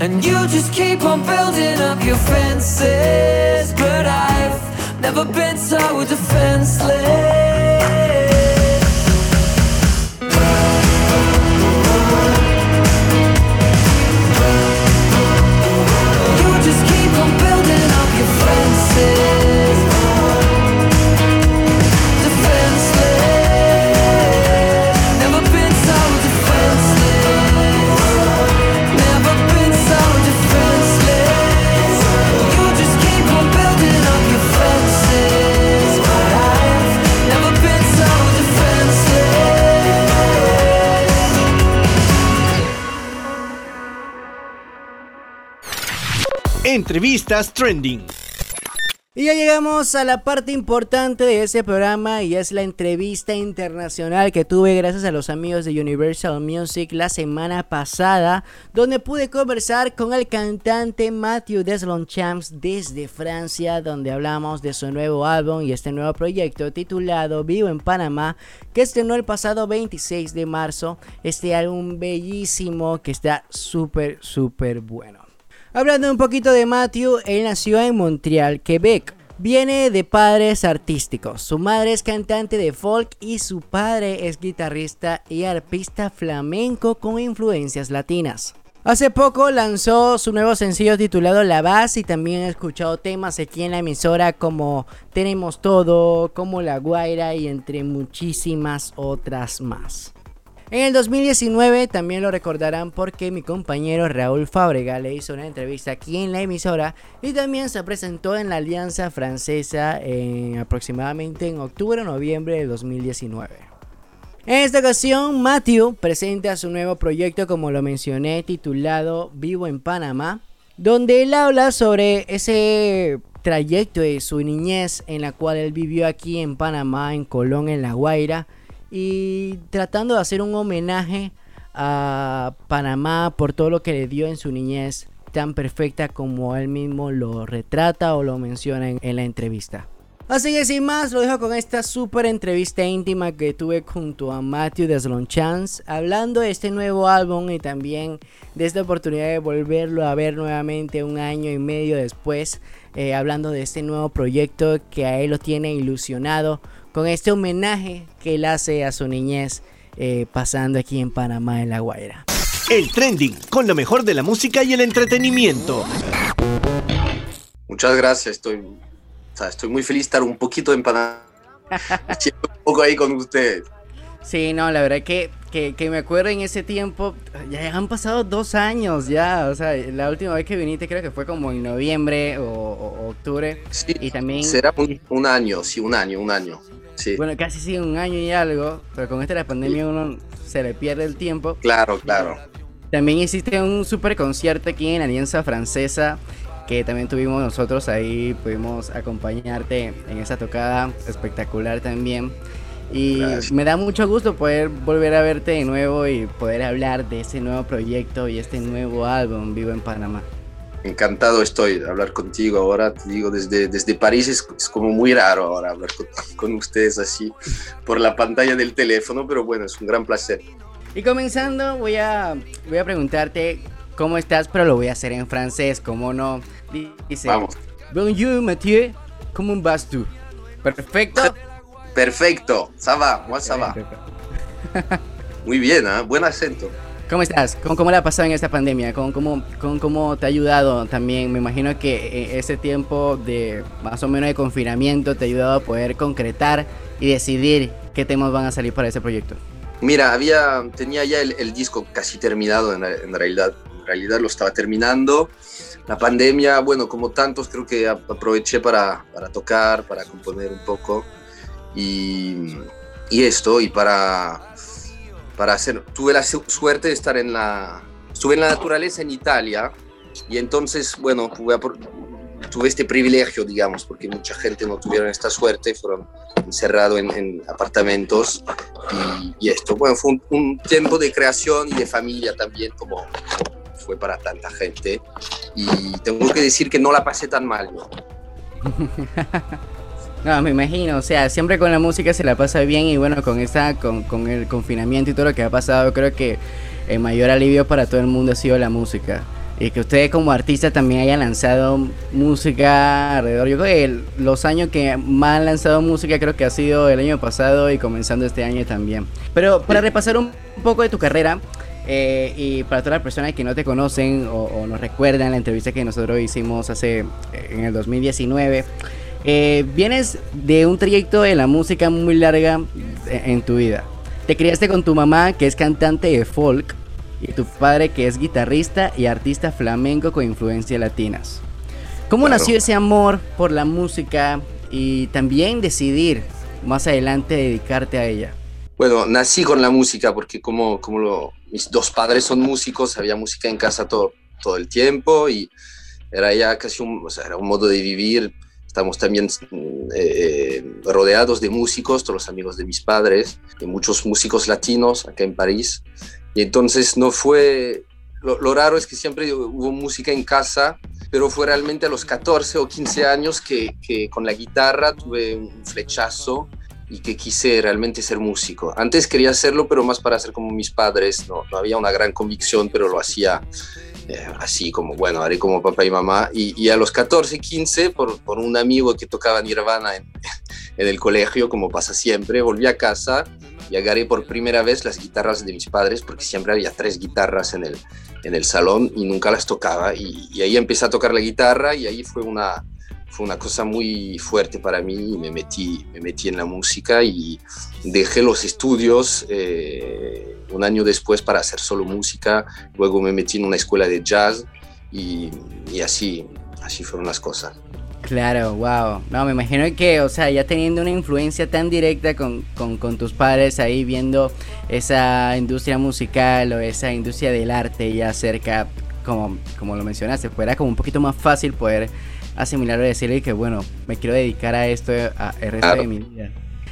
And you just keep on building up your fences. But I've never been so defenseless. Entrevistas Trending. Y ya llegamos a la parte importante de este programa y es la entrevista internacional que tuve gracias a los amigos de Universal Music la semana pasada, donde pude conversar con el cantante Matthew Champs desde Francia, donde hablamos de su nuevo álbum y este nuevo proyecto titulado Vivo en Panamá, que estrenó el pasado 26 de marzo. Este álbum bellísimo que está súper, súper bueno. Hablando un poquito de Matthew, él nació en Montreal, Quebec. Viene de padres artísticos. Su madre es cantante de folk y su padre es guitarrista y arpista flamenco con influencias latinas. Hace poco lanzó su nuevo sencillo titulado La Baz y también he escuchado temas aquí en la emisora como Tenemos Todo, como La Guaira y entre muchísimas otras más. En el 2019 también lo recordarán porque mi compañero Raúl Fábrega le hizo una entrevista aquí en la emisora y también se presentó en la Alianza Francesa en aproximadamente en octubre o noviembre de 2019. En esta ocasión, Matthew presenta su nuevo proyecto, como lo mencioné, titulado Vivo en Panamá, donde él habla sobre ese trayecto de su niñez en la cual él vivió aquí en Panamá, en Colón, en La Guaira, y tratando de hacer un homenaje a Panamá por todo lo que le dio en su niñez tan perfecta como él mismo lo retrata o lo menciona en, la entrevista. Así que sin más, lo dejo con esta super entrevista íntima que tuve junto a Matthew Chance hablando de este nuevo álbum y también de esta oportunidad de volverlo a ver nuevamente un año y medio después, eh, hablando de este nuevo proyecto que a él lo tiene ilusionado con este homenaje que él hace a su niñez eh, pasando aquí en Panamá, en La Guaira. El trending, con lo mejor de la música y el entretenimiento. Muchas gracias, estoy, estoy muy feliz de estar un poquito en Panamá, un poco ahí con ustedes. Sí, no, la verdad que, que, me acuerdo en ese tiempo, ya han pasado dos años ya, o sea, la última vez que viniste creo que fue como en noviembre o, octubre. Sí, y también... Será un, año, sí, un año, un año. Sí. Bueno, casi sí, un año y algo, pero con esta la pandemia uno se le pierde el tiempo. Claro, claro. También hiciste un super concierto aquí en Alianza Francesa que también tuvimos nosotros ahí, pudimos acompañarte en esa tocada espectacular también. Y me da mucho gusto poder volver a verte de nuevo y poder hablar de ese nuevo proyecto y este nuevo álbum Vivo en Panamá. Encantado estoy de hablar contigo ahora, te digo, desde, desde París es, como muy raro ahora hablar con, ustedes así por la pantalla del teléfono, pero bueno, es un gran placer. Y comenzando, voy a, voy a preguntarte cómo estás, pero lo voy a hacer en francés, ¿cómo no? Dice, Vamos. Bonjour Mathieu, ¿cómo vas tú? Perfecto. Perfecto, ça va. Muy bien, ¿eh? buen acento. ¿Cómo estás? ¿Cómo, ¿Cómo, le ha pasado en esta pandemia? ¿Cómo, cómo, cómo, te ha ayudado también? Me imagino que eh, ese tiempo de más o menos de confinamiento te ha ayudado a poder concretar y decidir qué temas van a salir para ese proyecto. Mira, había, tenía ya el, disco casi terminado en, en, realidad. En realidad lo estaba terminando. La pandemia, bueno, como tantos, creo que aproveché para, para tocar, para componer un poco y, y esto, y para, para hacer, tuve la suerte de estar en la, estuve en la naturaleza en Italia, y entonces, bueno, tuve, este privilegio, digamos, porque mucha gente no tuvieron esta suerte, fueron encerrados en, apartamentos, y, esto, bueno, fue un, tiempo de creación y de familia también, como, fue para tanta gente, y tengo que decir que no la pasé tan mal. ¿no? No, me imagino, o sea, siempre con la música se la pasa bien y bueno, con esta, con, con el confinamiento y todo lo que ha pasado, creo que el mayor alivio para todo el mundo ha sido la música. Y que ustedes como artistas también hayan lanzado música alrededor. Yo creo que los años que más han lanzado música creo que ha sido el año pasado y comenzando este año también. Pero para repasar un poco de tu carrera, eh, y para todas las personas que no te conocen o, o, nos recuerdan la entrevista que nosotros hicimos hace en el 2019, eh, vienes de un trayecto de la música muy larga en tu vida. Te criaste con tu mamá, que es cantante de folk, y tu padre, que es guitarrista y artista flamenco con influencias latinas. ¿Cómo nació ese amor por la música y también decidir más adelante dedicarte a ella? Bueno, nací con la música porque como, como mis dos padres son músicos, había música en casa todo, todo el tiempo y era ya casi un, o sea, era un modo de vivir. Estamos también eh, rodeados de músicos, todos los amigos de mis padres, y muchos músicos latinos acá en París. Y entonces no fue, lo, lo, raro es que siempre hubo música en casa, pero fue realmente a los 14 o 15 años que, que con la guitarra tuve un flechazo y que quise realmente ser músico. Antes quería hacerlo, pero más para ser como mis padres, no, no había una gran convicción, pero lo hacía eh, así como, bueno, haré como papá y mamá. Y, y a los 14, 15, por, por, un amigo que tocaba Nirvana en, en, el colegio, como pasa siempre, volví a casa y agarré por primera vez las guitarras de mis padres, porque siempre había tres guitarras en el, en el salón y nunca las tocaba. Y, y ahí empecé a tocar la guitarra y ahí fue una, fue una cosa muy fuerte para mí me metí, me metí en la música y dejé los estudios eh, un año después para hacer solo música, luego me metí en una escuela de jazz y, y así, así fueron las cosas. Claro, wow. No, me imagino que, o sea, ya teniendo una influencia tan directa con, con, con, tus padres ahí viendo esa industria musical o esa industria del arte ya cerca, como, como lo mencionaste, fuera como un poquito más fácil poder asimilar o decirle que, bueno, me quiero dedicar a esto a, el resto claro. de mi vida.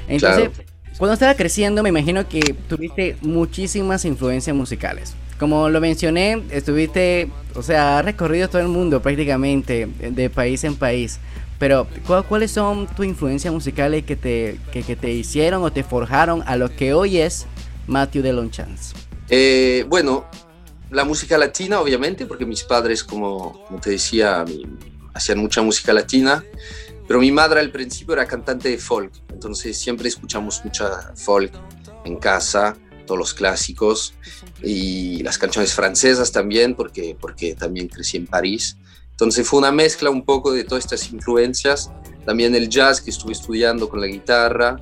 Entonces, claro. cuando estaba creciendo, me imagino que tuviste muchísimas influencias musicales. Como lo mencioné, estuviste, o sea, has recorrido todo el mundo prácticamente, de país en país. Pero, ¿cuáles son tus influencias musicales que te, que, que te hicieron o te forjaron a lo que hoy es Matthew de Longchamps? Eh, bueno, la música latina, obviamente, porque mis padres, como, como te decía, mi, hacían mucha música latina, pero mi madre al principio era cantante de folk, entonces siempre escuchamos mucha folk en casa, todos los clásicos y las canciones francesas también, porque, porque también crecí en París. Entonces fue una mezcla un poco de todas estas influencias, también el jazz que estuve estudiando con la guitarra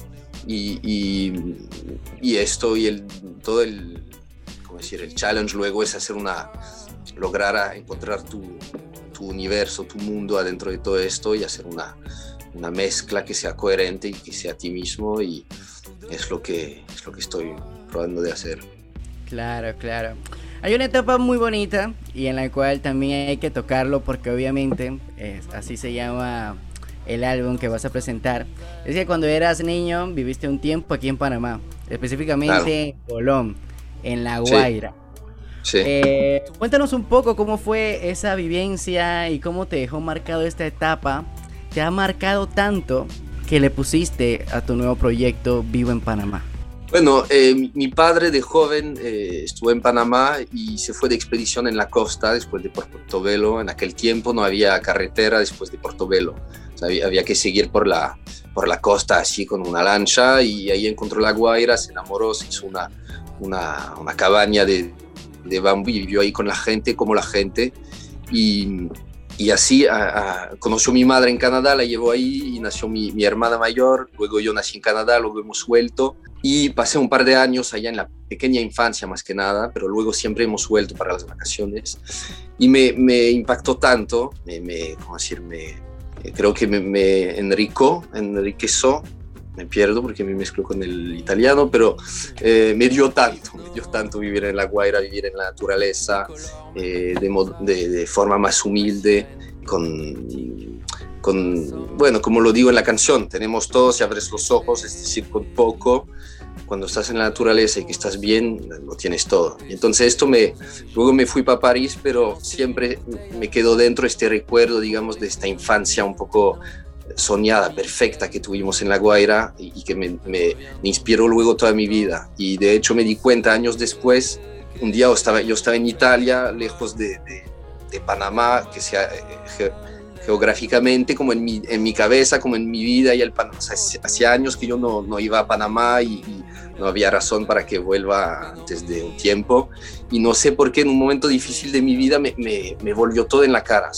y, y, y esto y el, todo el, ¿cómo decir? el challenge luego es hacer una, lograr encontrar tu, tu universo, tu mundo adentro de todo esto y hacer una, una mezcla que sea coherente y que sea a ti mismo y es lo que, es lo que estoy probando de hacer. Claro, claro. Hay una etapa muy bonita y en la cual también hay que tocarlo porque obviamente es, así se llama el álbum que vas a presentar. Es que cuando eras niño viviste un tiempo aquí en Panamá, específicamente claro. en Colón, en La Guaira. Sí. Sí. Eh, cuéntanos un poco cómo fue esa vivencia y cómo te dejó marcado esta etapa. Te ha marcado tanto que le pusiste a tu nuevo proyecto Vivo en Panamá. Bueno, eh, mi, padre de joven eh, estuvo en Panamá y se fue de expedición en la costa después de Portobelo. En aquel tiempo no había carretera después de Portobelo. O sea, había, había, que seguir por la, por la costa así con una lancha y ahí encontró la Guaira, se enamoró, se hizo una, una, una cabaña de, de bambú y vivió ahí con la gente, como la gente. Y, y así a, a, conoció mi madre en Canadá, la llevó ahí y nació mi, mi, hermana mayor. Luego yo nací en Canadá, luego hemos vuelto. Y pasé un par de años allá en la pequeña infancia más que nada, pero luego siempre hemos vuelto para las vacaciones. Y me, me impactó tanto, me, me, ¿cómo decir? Me, creo que me, me enricó, enriqueció me pierdo porque me mezclo con el italiano, pero eh, me dio tanto, me dio tanto vivir en la Guaira, vivir en la naturaleza, eh, de, de, de, forma más humilde, con, bueno, como lo digo en la canción, tenemos todo si abres los ojos, es decir, con poco, cuando estás en la naturaleza y que estás bien, lo tienes todo. Entonces esto luego me fui para París, pero siempre me quedó dentro este recuerdo, digamos, de esta infancia un poco soñada, perfecta que tuvimos en La Guaira y, que me, inspiró luego toda mi vida. Y de hecho me di cuenta años después, un día yo estaba, yo estaba en Italia, lejos de, Panamá, que sea ge, geográficamente, como en mi, en mi, cabeza, como en mi vida, y el, o sea, hacía años que yo no, no iba a Panamá y, no había razón para que vuelva antes de un tiempo. Y no sé por qué en un momento difícil de mi vida me, me, volvió todo en la cara.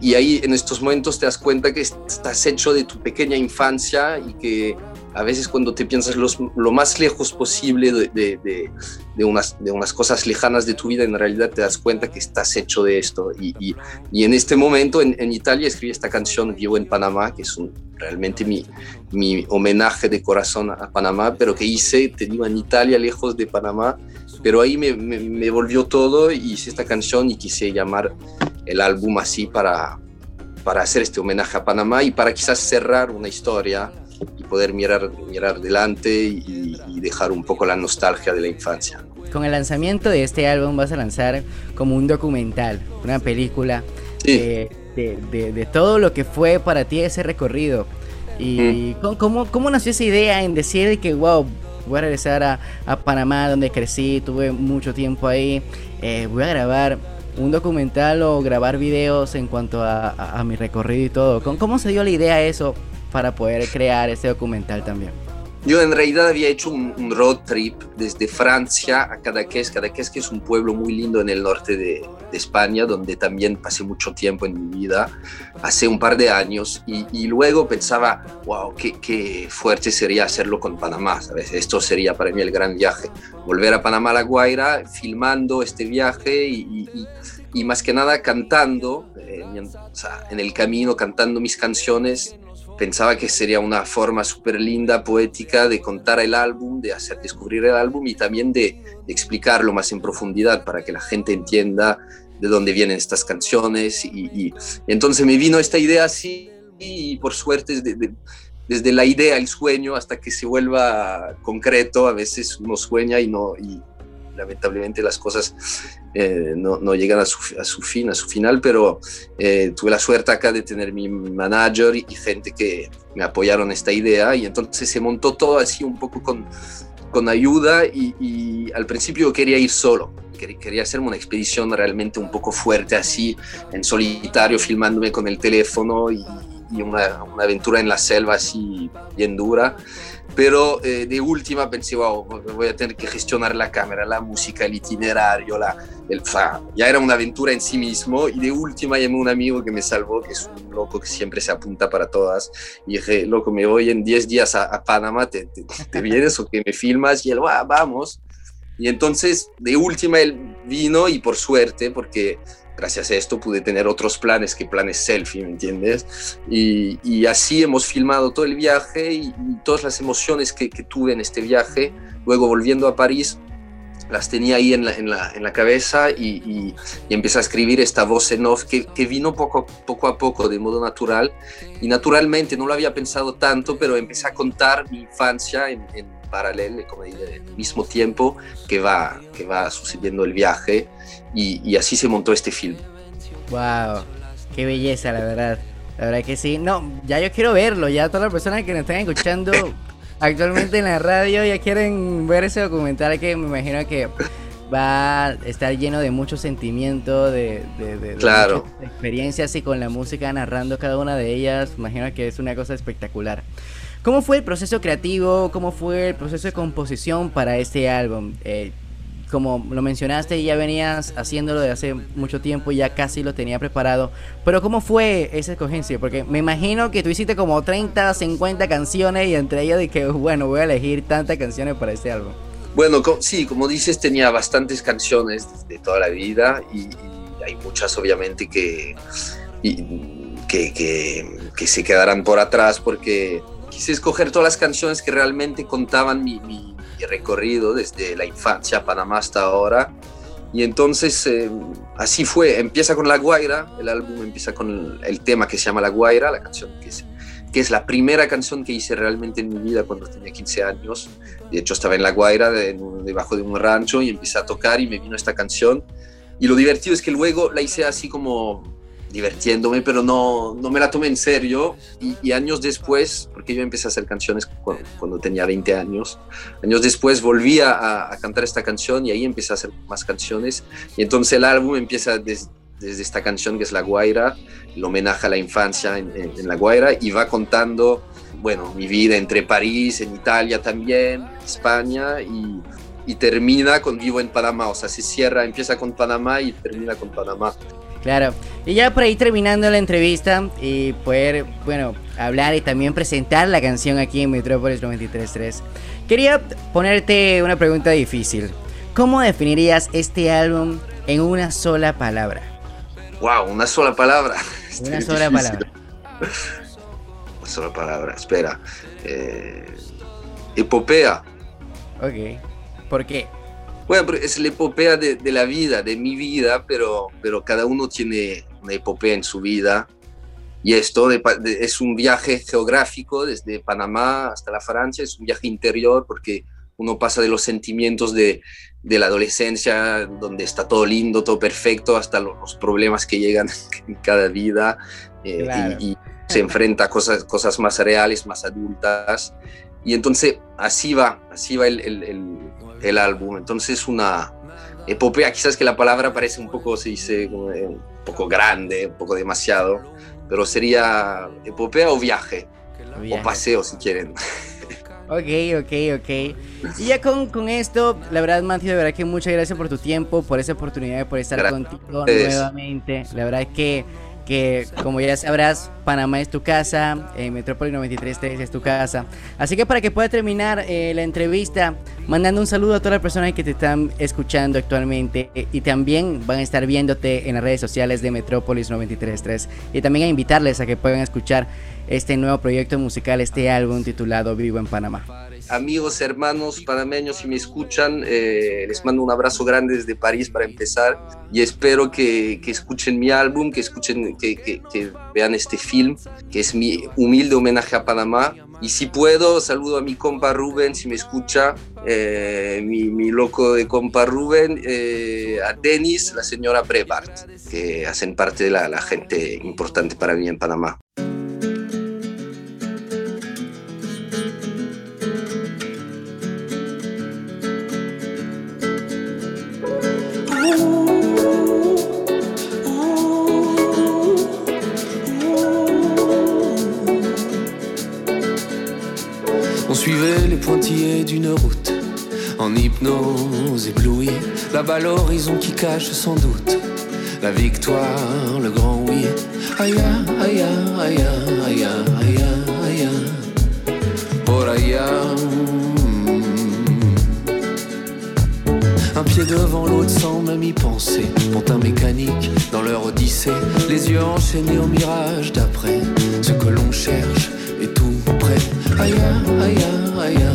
Y ahí en estos momentos te das cuenta que estás hecho de tu pequeña infancia y que a veces cuando te piensas los, lo más lejos posible de, de, de, de, unas, de unas cosas lejanas de tu vida, en realidad te das cuenta que estás hecho de esto. Y, y, y en este momento en, en, Italia escribí esta canción, Vivo en Panamá, que es un, realmente mi, mi homenaje de corazón a Panamá, pero que hice, te digo, en Italia, lejos de Panamá, pero ahí me, me, me volvió todo y hice esta canción y quise llamar el álbum así para, para hacer este homenaje a Panamá y para quizás cerrar una historia y poder mirar, mirar adelante y, y dejar un poco la nostalgia de la infancia. Con el lanzamiento de este álbum vas a lanzar como un documental, una película eh, de, de- de todo lo que fue para ti ese recorrido. ¿Y ¿cómo- cómo, cómo nació esa idea en decir que, wow, voy a regresar a, a Panamá donde crecí, tuve mucho tiempo ahí, eh, voy a grabar un documental o grabar videos en cuanto a, mi recorrido y todo? ¿Cómo, ¿Cómo se dio la idea eso para poder crear ese documental también? Yo en realidad había hecho un, road trip desde Francia a Cadaqués. Cadaqués que es un pueblo muy lindo en el norte de, España, donde también pasé mucho tiempo en mi vida, hace un par de años. Y, luego pensaba, wow, qué, qué fuerte sería hacerlo con Panamá, ¿sabes? Esto sería para mí el gran viaje. Volver a Panamá, La Guaira, filmando este viaje y- y- más que nada cantando, eh, en el camino, cantando mis canciones pensaba que sería una forma súper linda, poética de contar el álbum, de hacer descubrir el álbum y también de, explicarlo más en profundidad para que la gente entienda de dónde vienen estas canciones. Y, entonces me vino esta idea así y por suerte desde, de- desde la idea, el sueño, hasta que se vuelva concreto, a veces uno sueña y no... Y, lamentablemente las cosas eh, no, no llegan a su, a su fin, a su final, pero eh, tuve la suerte acá de tener mi manager y, gente que me apoyaron esta idea y entonces se montó todo así un poco con, con ayuda y, al principio yo quería ir solo, quería, quería hacerme una expedición realmente un poco fuerte así, en solitario, filmándome con el teléfono y, y una, una aventura en la selva así bien dura. Pero eh, de última pensé, wow, voy a tener que gestionar la cámara, la música, el itinerario, la, el, sea, ya era una aventura en sí mismo. Y de última llamé a un amigo que me salvó, que es un loco que siempre se apunta para todas. Y dije, loco, me voy en 10 días a, a Panamá, ¿te, te, te vienes o que me filmas? Y él, "Ah, vamos. Y entonces, de última, él vino y por suerte, porque gracias a esto pude tener otros planes que planes selfie, ¿me entiendes? Y, así hemos filmado todo el viaje y, todas las emociones que, tuve en este viaje. Luego volviendo a París, las tenía ahí en la, en la, en la cabeza y, y, y, empecé a escribir esta voz en off que, que vino poco, poco a poco, de modo natural. Y naturalmente, no lo había pensado tanto, pero empecé a contar mi infancia en paralelo, como dice, al mismo tiempo que va, que va sucediendo el viaje. Y, y, así se montó este film. ¡Wow! ¡Qué belleza, la verdad! La verdad que sí. No, ya yo quiero verlo. Ya todas las personas que nos están escuchando actualmente en la radio ya quieren ver ese documental que me imagino que va a estar lleno de mucho sentimiento, de, de, de, claro. de experiencias y con la música narrando cada una de ellas. Imagino que es una cosa espectacular. ¿Cómo fue el proceso creativo? ¿Cómo fue el proceso de composición para este álbum? Eh, como lo mencionaste, ya venías haciéndolo de hace mucho tiempo, ya casi lo tenía preparado. Pero ¿cómo fue esa escogencia? Porque me imagino que tú hiciste como 30, 50 canciones y entre ellas dije, bueno, voy a elegir tantas canciones para este álbum. Bueno, sí, como dices, tenía bastantes canciones de toda la vida y, y hay muchas obviamente que, y, que, que, que, se quedarán por atrás porque quise escoger todas las canciones que realmente contaban mi, mi mi recorrido desde la infancia a Panamá hasta ahora. Y entonces eh, así fue, empieza con La Guaira, el álbum empieza con el, el, tema que se llama La Guaira, la canción que es, que es la primera canción que hice realmente en mi vida cuando tenía 15 años. De hecho estaba en La Guaira, de, debajo de un rancho, y empecé a tocar y me vino esta canción. Y lo divertido es que luego la hice así como divirtiéndome, pero no, no me la tomé en serio. Y, años después, porque yo empecé a hacer canciones cuando, tenía 20 años, años después volví a, cantar esta canción y ahí empecé a hacer más canciones. Y entonces el álbum empieza desde, esta canción que es La Guaira, el homenaje a la infancia en, La Guaira, y va contando, bueno, mi vida entre París, en Italia también, España, y, y termina con Vivo en Panamá. O sea, se cierra, empieza con Panamá y termina con Panamá. Claro, y ya por ahí terminando la entrevista y poder, bueno, hablar y también presentar la canción aquí en Metrópolis 93.3, quería ponerte una pregunta difícil. ¿Cómo definirías este álbum en una sola palabra? Wow, una sola palabra. Una sola difícil. palabra. Una sola palabra, espera. Eh, epopea. Ok. ¿Por qué? Bueno, es la epopea de, de, la vida, de mi vida, pero, pero cada uno tiene, una epopea en su vida. Y esto de- de- es un viaje geográfico desde Panamá hasta la Francia, es un viaje interior porque uno pasa de los sentimientos de, de la adolescencia, donde está todo lindo, todo perfecto, hasta lo- los problemas que llegan en cada vida eh, Claro. y, y se enfrenta a cosas, cosas más reales, más adultas. Y entonces así va, así va el, el- el- el álbum. Entonces una epopea, quizás que la palabra parece un poco, se dice, eh, un poco grande, un poco demasiado, pero sería epopea o viaje, Viaje. o paseo si quieren. Ok, ok, ok. Y ya con, con esto, la verdad, Matthew, de verdad que muchas gracias por tu tiempo, por esa oportunidad, por estar Gracias contigo nuevamente. La verdad es que, como ya sabrás, Panamá es tu casa, eh, Metrópoli 93.3 es tu casa. Así que para que pueda terminar eh, la entrevista, mandando un saludo a todas las personas que te están escuchando actualmente eh, y también van a estar viéndote en las redes sociales de Metrópolis 93.3 y también a invitarles a que puedan escuchar este nuevo proyecto musical, este álbum titulado Vivo en Panamá. Amigos, hermanos panameños, si me escuchan, eh, les mando un abrazo grande desde París para empezar y espero que, escuchen mi álbum, que escuchen, que, vean este film, que es mi humilde homenaje a Panamá. Y si puedo, saludo a mi compa Rubén, si me escucha, eh, mi, mi loco de compa Rubén, eh, a Denis, la señora Brebart, que hacen parte de la, la gente importante para mí en Panamá. Pointillés d'une route, en hypnose éblouie. Là-bas, l'horizon qui cache sans doute la victoire, le grand oui. Aïe, aïe, aïe, aïe, aïe, aïe, Por allá. Un pied devant l'autre sans même y penser. Pontin mécanique dans leur odyssée. Les yeux enchaînés au mirage d'après. Ce que l'on cherche est tout près. Aïe, aïe, aïe, aïe,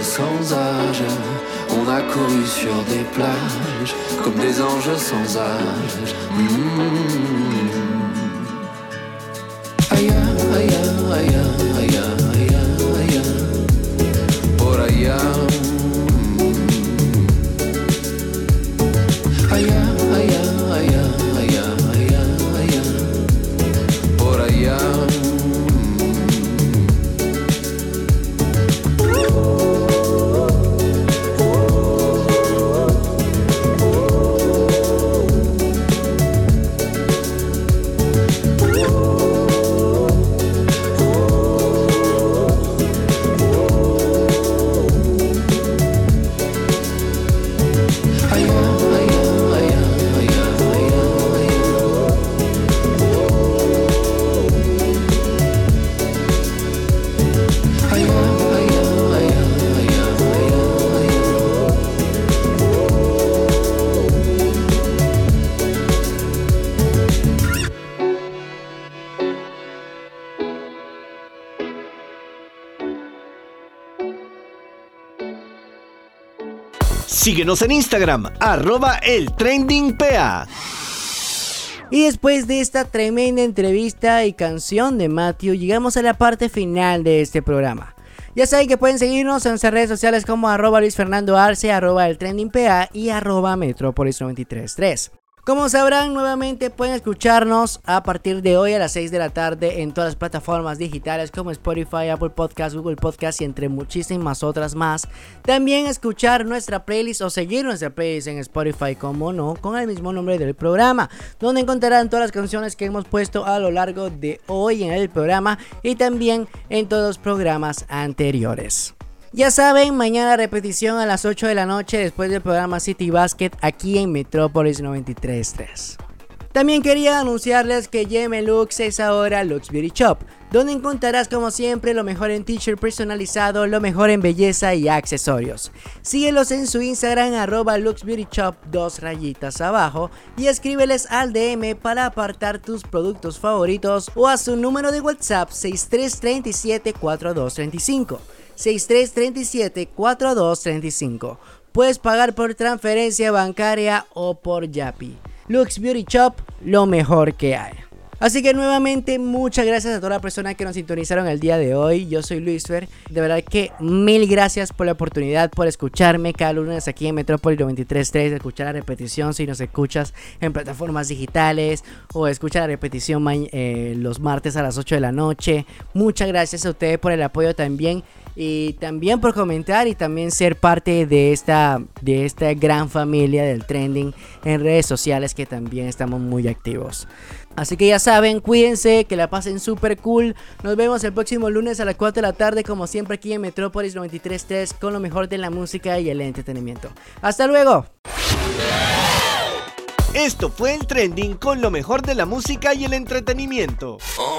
sans âge. On a couru sur des plages, comme des anges sans âge. Mmh. Síguenos en Instagram, arroba el. Y después de esta tremenda entrevista y canción de Matthew, llegamos a la parte final de este programa. Ya saben que pueden seguirnos en nuestras redes sociales como arroba Luis Fernando Arce, arroba el trending y arroba Metrópolis 933. Como sabrán, nuevamente pueden escucharnos a partir de hoy a las 6 de la tarde en todas las plataformas digitales como Spotify, Apple Podcasts, Google Podcasts y entre muchísimas otras más. También escuchar nuestra playlist o seguir nuestra playlist en Spotify, como no, con el mismo nombre del programa, donde encontrarán todas las canciones que hemos puesto a lo largo de hoy en el programa y también en todos los programas anteriores. Ya saben, mañana repetición a las 8 de la noche después del programa City Basket aquí en Metrópolis 93.3. También quería anunciarles que Yeme Lux es ahora Lux Beauty Shop, donde encontrarás como siempre lo mejor en t-shirt personalizado, lo mejor en belleza y accesorios. Síguelos en su Instagram arroba Lux Beauty Shop dos rayitas abajo y escríbeles al DM para apartar tus productos favoritos o a su número de WhatsApp 6337 4235. 6337-4235. Puedes pagar por transferencia bancaria o por Yapi. Lux Beauty Shop, lo mejor que hay. Así que nuevamente muchas gracias a toda la persona que nos sintonizaron el día de hoy. Yo soy Luis Fer. De verdad que mil gracias por la oportunidad, por escucharme cada lunes aquí en Metrópolis 93.3, escuchar la repetición si nos escuchas en plataformas digitales o escucha la repetición eh, los martes a las 8 de la noche. Muchas gracias a ustedes por el apoyo también y también por comentar y también ser parte de esta, de esta gran familia del trending en redes sociales que también estamos muy activos. Así que ya saben, cuídense, que la pasen súper cool. Nos vemos el próximo lunes a las 4 de la tarde, como siempre aquí en Metrópolis 93.3, con lo mejor de la música y el entretenimiento. ¡Hasta luego! Esto fue el trending con lo mejor de la música y el entretenimiento. Oh.